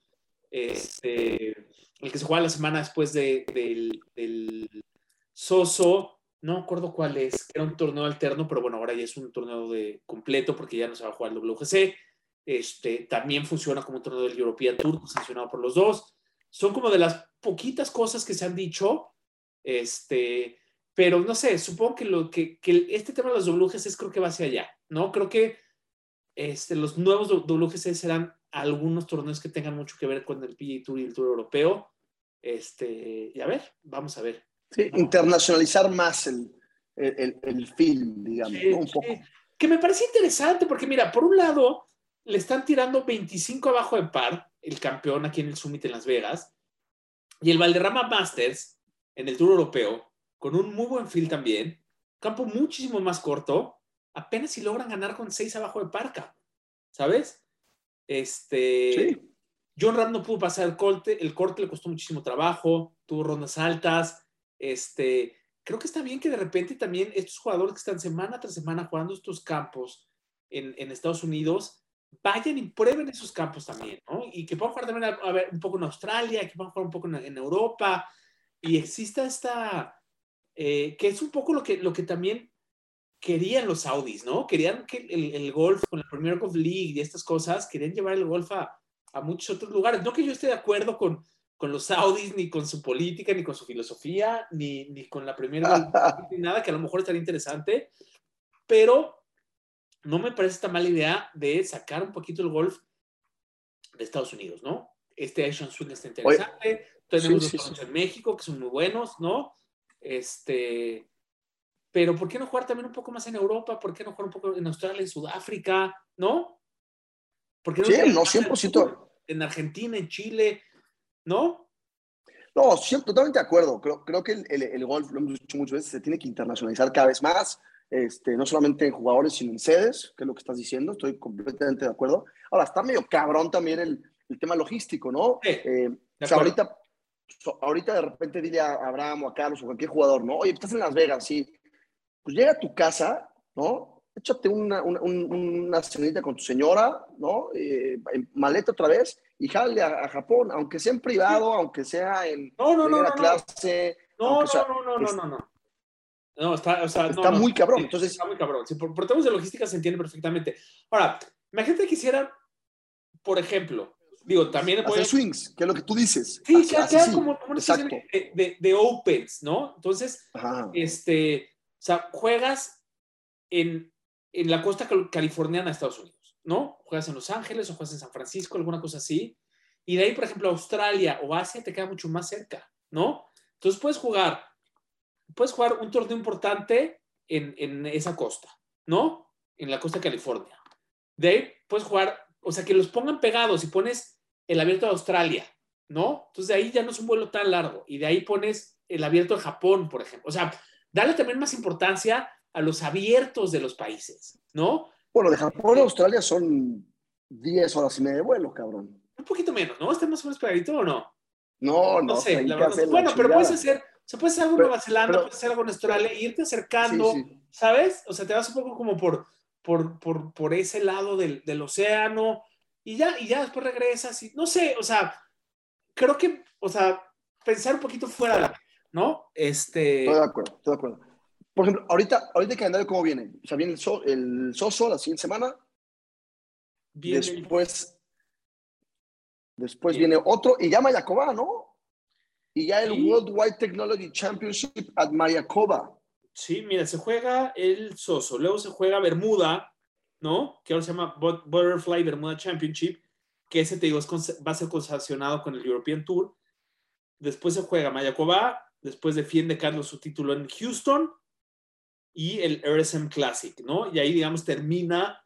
[SPEAKER 4] Este, el que se juega la semana después de, del, Soso, no me acuerdo cuál es, era un torneo alterno, pero bueno, ahora ya es un torneo de completo porque ya no se va a jugar el WGC. Este, también funciona como un torneo del European Tour, sancionado por los dos. Son como de las poquitas cosas que se han dicho, este, pero no sé, supongo que, lo, que, que este tema de los WGC creo que va hacia allá, ¿no? Creo que este, los nuevos WGC serán algunos torneos que tengan mucho que ver con el PGA Tour y el Tour Europeo, este, y a ver, vamos a ver.
[SPEAKER 5] Sí, internacionalizar más el, el, el film, digamos, un poco.
[SPEAKER 4] Que me parece interesante porque, mira, por un lado, le están tirando 25 abajo de par, el campeón aquí en el Summit en Las Vegas, y el Valderrama Masters en el Tour Europeo, con un muy buen field también, campo muchísimo más corto, apenas si logran ganar con 6 abajo de parca, ¿sabes? Este, sí. John Ram no pudo pasar el corte, el corte le costó muchísimo trabajo, tuvo rondas altas. Este, creo que está bien que de repente también estos jugadores que están semana tras semana jugando estos campos en, en Estados Unidos vayan y prueben esos campos también, ¿no? Y que puedan jugar también a, ver, un poco en Australia, que puedan jugar un poco en, Europa y exista esta, eh, que es un poco lo que, lo que también querían los Saudis, ¿no? Querían que el, el golf con la Premier Golf League y estas cosas, querían llevar el golf a, a muchos otros lugares. No que yo esté de acuerdo con, con los saudis, ni con su política, ni con su filosofía, ni, ni con la primera, ni nada, que a lo mejor estaría interesante, pero no me parece esta mala idea de sacar un poquito el golf de Estados Unidos, ¿no? Este Asian Swing está interesante. Tenemos los en México que son muy buenos, ¿no? Este, pero ¿por qué no jugar también un poco más en Europa? ¿Por qué no jugar un poco en Australia, en Sudáfrica? ¿No?
[SPEAKER 5] ¿Por qué no sí, no, 100%.
[SPEAKER 4] En Argentina, en Chile, ¿no?
[SPEAKER 5] No, totalmente de acuerdo. Creo, creo que el, el, golf, lo hemos dicho muchas veces, se tiene que internacionalizar cada vez más. Este, no solamente en jugadores, sino en sedes, que es lo que estás diciendo, estoy completamente de acuerdo. Ahora, está medio cabrón también el, el tema logístico, ¿no? Eh, o sea, ahorita, ahorita de repente dile a Abraham o a Carlos o a cualquier jugador, ¿no? Oye, estás en Las Vegas, sí pues llega a tu casa, ¿no? Échate una, una, una cenita con tu señora, ¿no? Eh, maleta otra vez y jale a, Japón, aunque sea en privado, aunque sea en
[SPEAKER 4] no, no, no,
[SPEAKER 5] clase.
[SPEAKER 4] No, no, no, no, no, no, no. No, está, o sea,
[SPEAKER 5] está muy cabrón. Entonces,
[SPEAKER 4] está muy cabrón. Sí, por, por, temas de logística se entiende perfectamente. Ahora, imagínate que quisiera, por ejemplo, digo, también
[SPEAKER 5] hacer swings, que es lo que tú dices.
[SPEAKER 4] Sí, que sea como, como una de, de, de, opens, ¿no? Entonces, este, o sea, juegas en, en la costa californiana de Estados Unidos, ¿no? Juegas en Los Ángeles o juegas en San Francisco, alguna cosa así. Y de ahí, por ejemplo, Australia o Asia te queda mucho más cerca, ¿no? Entonces puedes jugar, puedes jugar un torneo importante en, en esa costa, ¿no? En la costa de California. De ahí puedes jugar, o sea, que los pongan pegados y pones el abierto de Australia, ¿no? Entonces de ahí ya no es un vuelo tan largo. Y de ahí pones el abierto de Japón, por ejemplo. O sea, Dale también más importancia a los abiertos de los países, ¿no?
[SPEAKER 5] Bueno, de Japón a Australia son 10 horas y media de vuelo, cabrón.
[SPEAKER 4] Un poquito menos, ¿no? ¿Está más o menos pegadito o no?
[SPEAKER 5] No, no, no sé.
[SPEAKER 4] bueno, pero puedes hacer, o sea, puedes hacer algo en Nueva Zelanda, puedes hacer algo en Australia, e irte acercando, ¿sabes? O sea, te vas un poco como por, por, por, por ese lado del, del, océano y ya, y ya después regresas y no sé, o sea, creo que, o sea, pensar un poquito fuera de la ¿no? Este...
[SPEAKER 5] Estoy de acuerdo, estoy de acuerdo. Por ejemplo, ahorita, ahorita el calendario, ¿cómo viene? O sea, viene el, el Soso la siguiente semana. Viene después, después viene otro, y ya Mayacoba, ¿no? Y ya el Worldwide Technology Championship at Mayacoba.
[SPEAKER 4] Sí, mira, se juega el Soso, luego se juega Bermuda, ¿no? Que ahora se llama Butterfly Bermuda Championship, que ese, te digo, va a ser concesionado con el European Tour. Después se juega Mayacoba, después defiende Carlos su título en Houston y el RSM Classic, ¿no? Y ahí, digamos, termina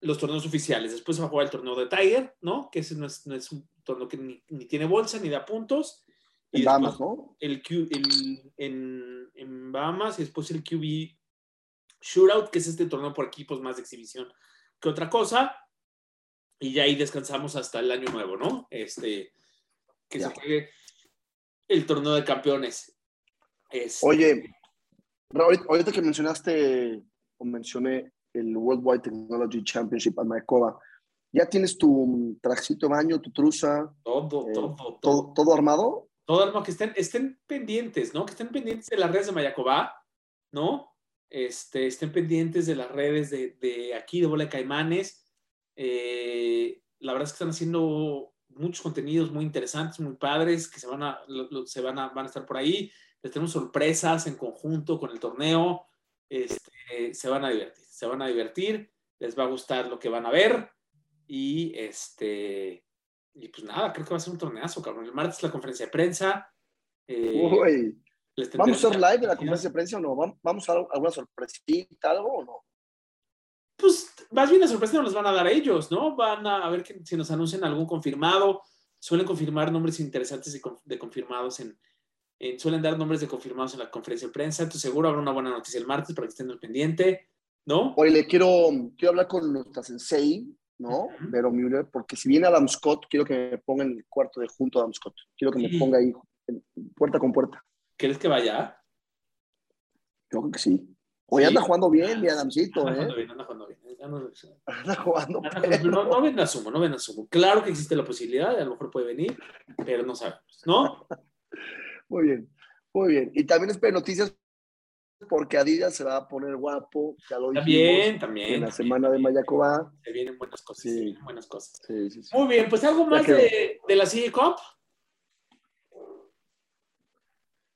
[SPEAKER 4] los torneos oficiales. Después se va a jugar el torneo de Tiger, ¿no? Que ese no es, no es un torneo que ni, tiene bolsa ni da puntos.
[SPEAKER 5] Y en Bahamas, ¿no?
[SPEAKER 4] El, en, en, Bahamas y después el QB Shootout, que es este torneo por equipos más de exhibición que otra cosa. Y ya ahí descansamos hasta el año nuevo, ¿no? Este, que se juegue el torneo de campeones.
[SPEAKER 5] Oye, ahorita que mencionaste o mencioné el Worldwide Technology Championship a Maekova, ¿ya tienes tu trajecito de baño, tu truza?
[SPEAKER 4] Todo,
[SPEAKER 5] eh,
[SPEAKER 4] todo,
[SPEAKER 5] todo, todo. armado?
[SPEAKER 4] Todo armado, que estén, estén pendientes, ¿no? Que estén pendientes de las redes de Mayacobá, ¿no? Este, estén pendientes de las redes de, de aquí, de Bola de Caimanes. Eh, la verdad es que están haciendo muchos contenidos muy interesantes, muy padres, que se van a, se van a, van a estar por ahí. Les tenemos sorpresas en conjunto con el torneo. Este, se van a divertir, se van a divertir, les va a gustar lo que van a ver. Y este, y pues nada, creo que va a ser un torneazo, cabrón. El martes la conferencia de prensa.
[SPEAKER 5] Eh, ¿Vamos a hacer live de la conferencia de prensa o no? ¿Vamos a alguna sorpresita, algo o no?
[SPEAKER 4] pues más bien la sorpresa nos van a dar ellos, ¿no? Van a, ver que, si nos anuncian algún confirmado. Suelen confirmar nombres interesantes de, confirmados en, suelen dar nombres de confirmados en la conferencia de prensa. Entonces seguro habrá una buena noticia el martes para que estén al pendiente, ¿no?
[SPEAKER 5] Hoy le quiero, quiero hablar con nuestra sensei, ¿no? Vero Müller, porque si viene Adam Scott, quiero que me ponga en el cuarto de junto a Adam Scott. Quiero que me ponga ahí puerta con puerta.
[SPEAKER 4] ¿Quieres que vaya?
[SPEAKER 5] Yo creo que sí. Hoy anda jugando bien, mi Adamcito,
[SPEAKER 4] anda ¿eh? Jugando bien, anda jugando bien.
[SPEAKER 5] Anda, jugando.
[SPEAKER 4] No, no ven a sumo, no ven a sumo. Claro que existe la posibilidad, a lo mejor puede venir, pero no sabemos, ¿no?
[SPEAKER 5] Muy bien, muy bien. Y también espero noticias porque Adidas se va a poner guapo, ya lo
[SPEAKER 4] También, también.
[SPEAKER 5] En la semana de Mayacoba.
[SPEAKER 4] Se vienen buenas cosas, sí. se vienen buenas cosas. Sí, sí, sí. Muy bien, pues algo más de, de, la CJ Cup.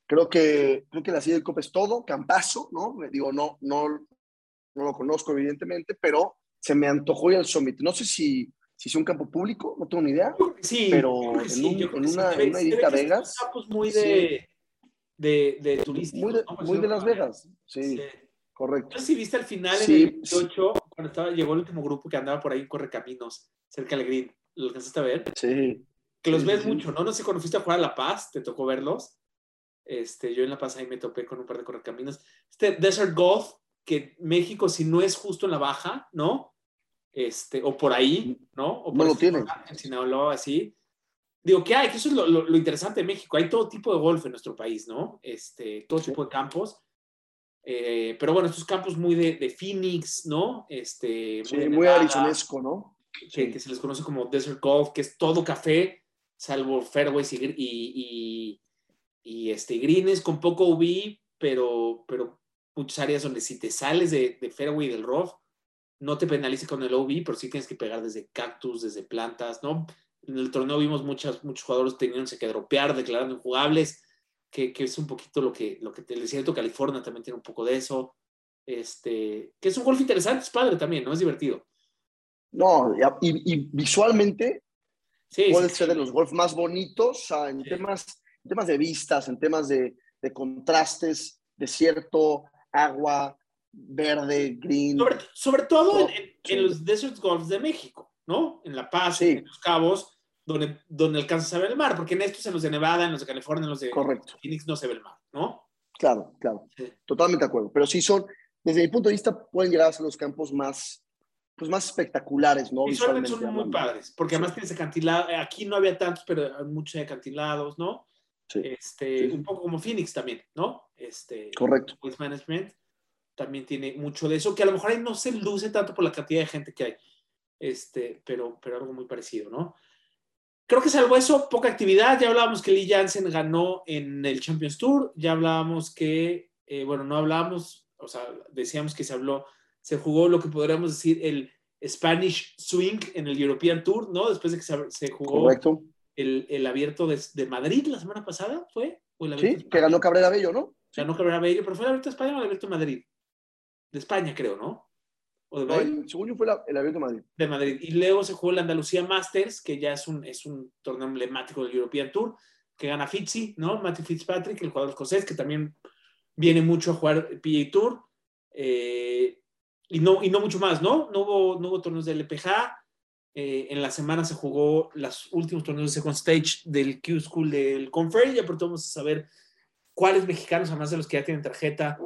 [SPEAKER 5] Creo que, creo que la del Cop es todo, campazo, ¿no? Digo, no, no, no lo conozco evidentemente, pero se me antojó ir al Summit. No sé si, si es un campo público, no tengo ni idea.
[SPEAKER 4] Sí,
[SPEAKER 5] pero en, una, en una edita Vegas.
[SPEAKER 4] Campos muy de, de, de.
[SPEAKER 5] Muy de, muy de Las Vegas, sí, correcto.
[SPEAKER 4] No sé si viste al final en el 28, cuando estaba, llegó el último grupo que andaba por ahí en Correcaminos, cerca de Green. ¿Lo alcanzaste a ver?
[SPEAKER 5] Sí.
[SPEAKER 4] Que los ves mucho, ¿no? No sé, cuando fuiste a jugar a La Paz, te tocó verlos. Este, yo en La Paz ahí me topé con un par de correcaminos. Este Desert Golf, que México, si no es justo en la baja, ¿no? Este, o por ahí, ¿no? O por
[SPEAKER 5] no lo tiene.
[SPEAKER 4] En Sinaloa, así. Digo, ¿qué hay? Que eso es lo, interesante de México. Hay todo tipo de golf en nuestro país, ¿no? Este, todo tipo de campos. Eh, pero bueno, estos campos muy de, de Phoenix, ¿no? Este,
[SPEAKER 5] muy, muy arizonesco, ¿no?
[SPEAKER 4] Que, que, se les conoce como Desert Golf, que es todo café, salvo fairways y, y, y, este, greens con poco UV, pero, pero muchas áreas donde si te sales de, de fairway del rough, no te penalice con el OB, pero sí tienes que pegar desde cactus, desde plantas, ¿no? En el torneo vimos muchos jugadores teniéndose que dropear, declarando injugables, que, que, es un poquito lo que, lo que el desierto California también tiene un poco de eso. Este, que es un golf interesante, es padre también, ¿no? Es divertido.
[SPEAKER 5] No, y, visualmente puede ser de los golf más bonitos en, temas, temas de vistas, en temas de, de contrastes, desierto, agua, verde, green.
[SPEAKER 4] Sobre, todo en, los Desert Golfs de México, ¿no? En La Paz, en Los Cabos, donde, donde alcanzas a ver el mar, porque en estos, en los de Nevada, en los de California, en los de Phoenix, no se ve el mar, ¿no?
[SPEAKER 5] Claro, claro. Totalmente de acuerdo. Pero sí son, desde mi punto de vista, pueden llegar a ser los campos más, pues más espectaculares, ¿no?
[SPEAKER 4] Visualmente, son muy padres, porque además tienes acantilado, aquí no había tantos, pero hay muchos acantilados, ¿no? Sí. Este, Un poco como Phoenix también, ¿no? Este,
[SPEAKER 5] Correcto.
[SPEAKER 4] Management también tiene mucho de eso, que a lo mejor ahí no se luce tanto por la cantidad de gente que hay, este, pero, pero algo muy parecido, ¿no? Creo que salvo eso, poca actividad. Ya hablábamos que Lee Jansen ganó en el Champions Tour, ya hablábamos que, eh, bueno, no hablábamos, o sea, decíamos que se habló, se jugó lo que podríamos decir el Spanish Swing en el European Tour, ¿no? Después de que se, jugó El, el, abierto de, de, Madrid la semana pasada, ¿fue?
[SPEAKER 5] sí, que ganó Cabrera Bello, ¿no?
[SPEAKER 4] Ganó Cabrera Bello, pero fue el abierto de España o el abierto de Madrid de España, creo, ¿no?
[SPEAKER 5] ¿O de según yo fue el Abierto de Madrid.
[SPEAKER 4] De Madrid. Y luego se jugó el Andalucía Masters, que ya es un, es un torneo emblemático del European Tour, que gana Fitzy, ¿no? Matthew Fitzpatrick, el jugador escocés, que también viene mucho a jugar PA Tour. Eh, y, no, y no mucho más, ¿no? No hubo, no hubo torneos del LPG. Eh, en la semana se jugó los últimos torneos de Second Stage del Q School del Conferry. Ya pronto vamos a saber cuáles mexicanos, además de los que ya tienen tarjeta,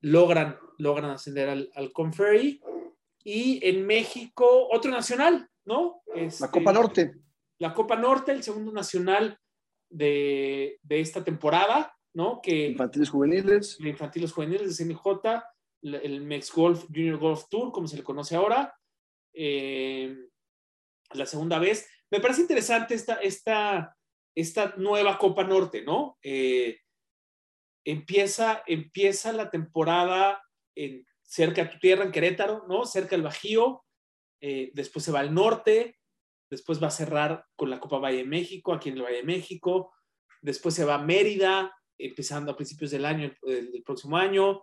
[SPEAKER 4] logran, logran ascender al, al Conferry. Y en México, otro nacional, ¿no?
[SPEAKER 5] la este, Copa Norte.
[SPEAKER 4] La Copa Norte, el segundo nacional de, de esta temporada, ¿no? Que,
[SPEAKER 5] infantiles juveniles.
[SPEAKER 4] Infantiles juveniles de CNJ, el Mex Golf Junior Golf Tour, como se le conoce ahora. Eh, la segunda vez. Me parece interesante esta, esta, esta nueva Copa Norte, ¿no? Eh, empieza, empieza la temporada en, cerca de tu tierra, en Querétaro, ¿no? Cerca del Bajío, eh, después se va al norte, después va a cerrar con la Copa Valle de México, aquí en el Valle de México, después se va a Mérida, empezando a principios del año, del, próximo año,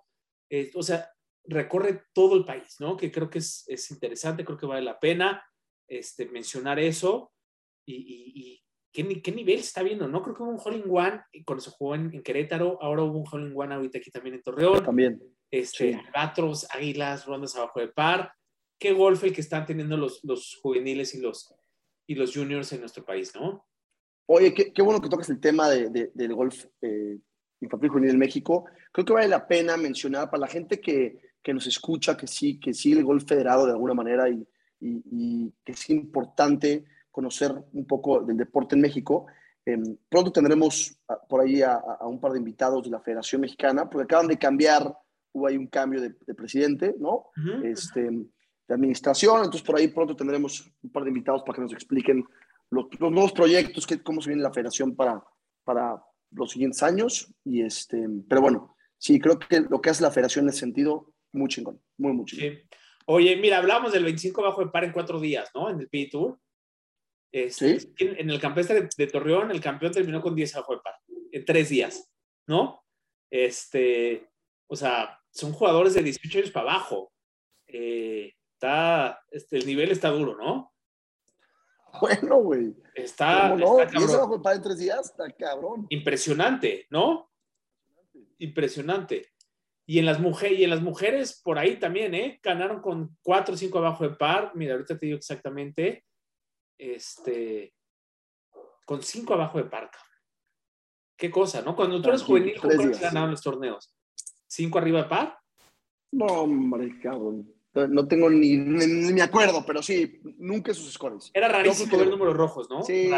[SPEAKER 4] eh, o sea, recorre todo el país, ¿no? Que creo que es, es interesante, creo que vale la pena este, mencionar eso y, ¿qué, nivel se está viendo? No creo que hubo un Hole in One cuando se jugó en, Querétaro, ahora hubo un Hole in One ahorita aquí también en Torreón.
[SPEAKER 5] También.
[SPEAKER 4] Este, sí. águilas, rondas abajo de par. Qué golf el que están teniendo los, los juveniles y los, y los juniors en nuestro país, ¿no?
[SPEAKER 5] Oye, qué, qué bueno que tocas el tema de, del golf eh, infantil juvenil en México. Creo que vale la pena mencionar para la gente que, que nos escucha que sí, que sí el golf federado de alguna manera y, y, y que es importante conocer un poco del deporte en México. Em, pronto tendremos por ahí a, un par de invitados de la Federación Mexicana, porque acaban de cambiar, hubo ahí un cambio de, presidente, ¿no? este, de administración, entonces por ahí pronto tendremos un par de invitados para que nos expliquen los, nuevos proyectos, que, cómo se viene la federación para, para los siguientes años. Y este, pero bueno, sí, creo que lo que hace la federación en ese sentido, muy chingón, muy, muy chingón.
[SPEAKER 4] Oye, mira, hablamos del 25 bajo de par en cuatro días, ¿no? En el P Tour. Este, en, el campestre de, Torreón, el campeón terminó con 10 abajo de par, en tres días, ¿no? Este, o sea, son jugadores de 18 años para abajo. Eh, está, este, el nivel está duro, ¿no?
[SPEAKER 5] bueno, güey.
[SPEAKER 4] Está,
[SPEAKER 5] no?
[SPEAKER 4] está
[SPEAKER 5] ¿Y ese bajo de par en tres días? Está cabrón.
[SPEAKER 4] Impresionante, ¿no? Impresionante. Y en, las mujeres, y en las mujeres, por ahí también, ¿eh? Ganaron con 4 o 5 abajo de par. Mira, ahorita te digo exactamente. Este. Con 5 abajo de par. Qué cosa, ¿no? Cuando tú eres juvenil, ¿cómo ganaron los torneos? ¿5 arriba de par?
[SPEAKER 5] No, hombre, cabrón. No tengo ni, ni, me acuerdo, pero sí, nunca sus scores.
[SPEAKER 4] Era rarísimo ver números rojos, ¿no?
[SPEAKER 5] Sí,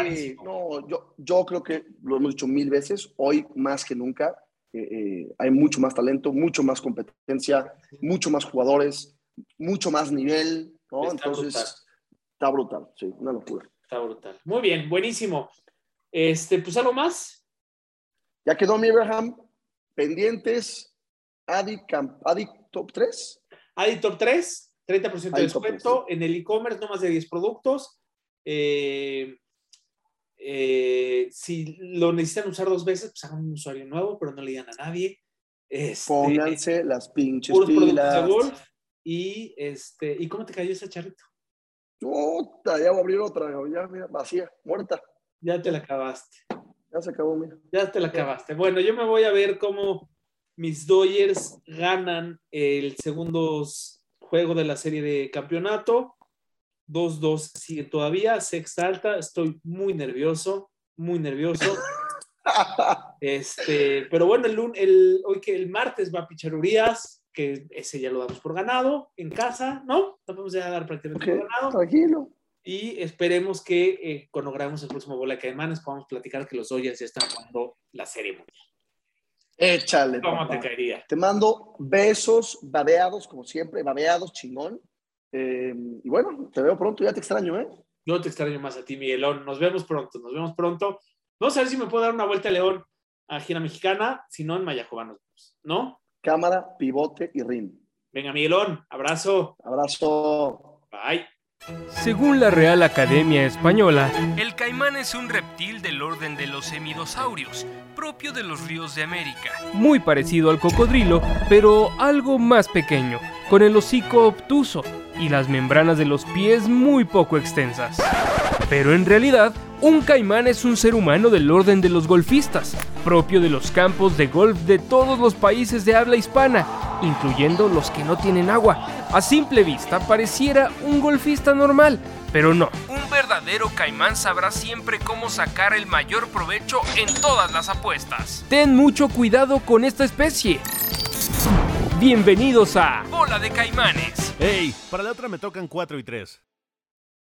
[SPEAKER 5] no, yo, yo creo que lo hemos dicho mil veces, hoy más que nunca eh, eh, hay mucho más talento, mucho más competencia, mucho más jugadores, mucho más nivel, ¿no? Está Entonces, brutal. está brutal, sí, una locura.
[SPEAKER 4] Está brutal. Muy bien, buenísimo. Este, pues algo más.
[SPEAKER 5] Ya quedó mi Abraham, pendientes, Adi, Adi Top 3.
[SPEAKER 4] Adi Top 3, 30% de descuento en el e-commerce, no más de 10 productos. Eh, eh, si lo necesitan usar dos veces, pues hagan un usuario nuevo, pero no le digan a nadie.
[SPEAKER 5] Este, Pónganse las pinches pilas.
[SPEAKER 4] De golf y, este, ¿Y cómo te cayó ese charrito?
[SPEAKER 5] Puta, ya voy a abrir otra, ya, mira, vacía, muerta.
[SPEAKER 4] Ya te la acabaste.
[SPEAKER 5] Ya se acabó, mira.
[SPEAKER 4] Ya te la acabaste. Bueno, yo me voy a ver cómo mis Dodgers ganan el segundo juego de la serie de campeonato. 2-2 sigue todavía, sexta alta, estoy muy nervioso, muy nervioso. este, pero bueno, el, el, hoy que el martes va a pichar Urias, que ese ya lo damos por ganado en casa, ¿no? Lo vamos a dar prácticamente por ganado.
[SPEAKER 5] Tranquilo.
[SPEAKER 4] Y esperemos que eh, cuando grabemos el próximo Bola de Caimanes podamos platicar que los Dodgers ya están jugando la serie mundial.
[SPEAKER 5] Échale.
[SPEAKER 4] ¿Cómo te caería?
[SPEAKER 5] Te mando besos babeados, como siempre, babeados, chingón. Eh, y bueno, te veo pronto, ya te extraño, ¿eh?
[SPEAKER 4] No te extraño más a ti, Miguelón. Nos vemos pronto, nos vemos pronto. No sé si me puedo dar una vuelta a León a Gira Mexicana, si no en Mayacobá ¿no?
[SPEAKER 5] Cámara, pivote y rim.
[SPEAKER 4] Venga, Miguelón, abrazo.
[SPEAKER 5] Abrazo.
[SPEAKER 4] Bye.
[SPEAKER 2] Según la Real Academia Española, el caimán es un reptil del orden de los hemidosaurios, propio de los ríos de América, muy parecido al cocodrilo, pero algo más pequeño, con el hocico obtuso y las membranas de los pies muy poco extensas. Pero en realidad, un caimán es un ser humano del orden de los golfistas, propio de los campos de golf de todos los países de habla hispana, incluyendo los que no tienen agua. A simple vista pareciera un golfista normal, pero no. Un verdadero caimán sabrá siempre cómo sacar el mayor provecho en todas las apuestas. Ten mucho cuidado con esta especie. Bienvenidos a Bola de Caimanes.
[SPEAKER 3] Hey, para la otra me tocan 4 y 3.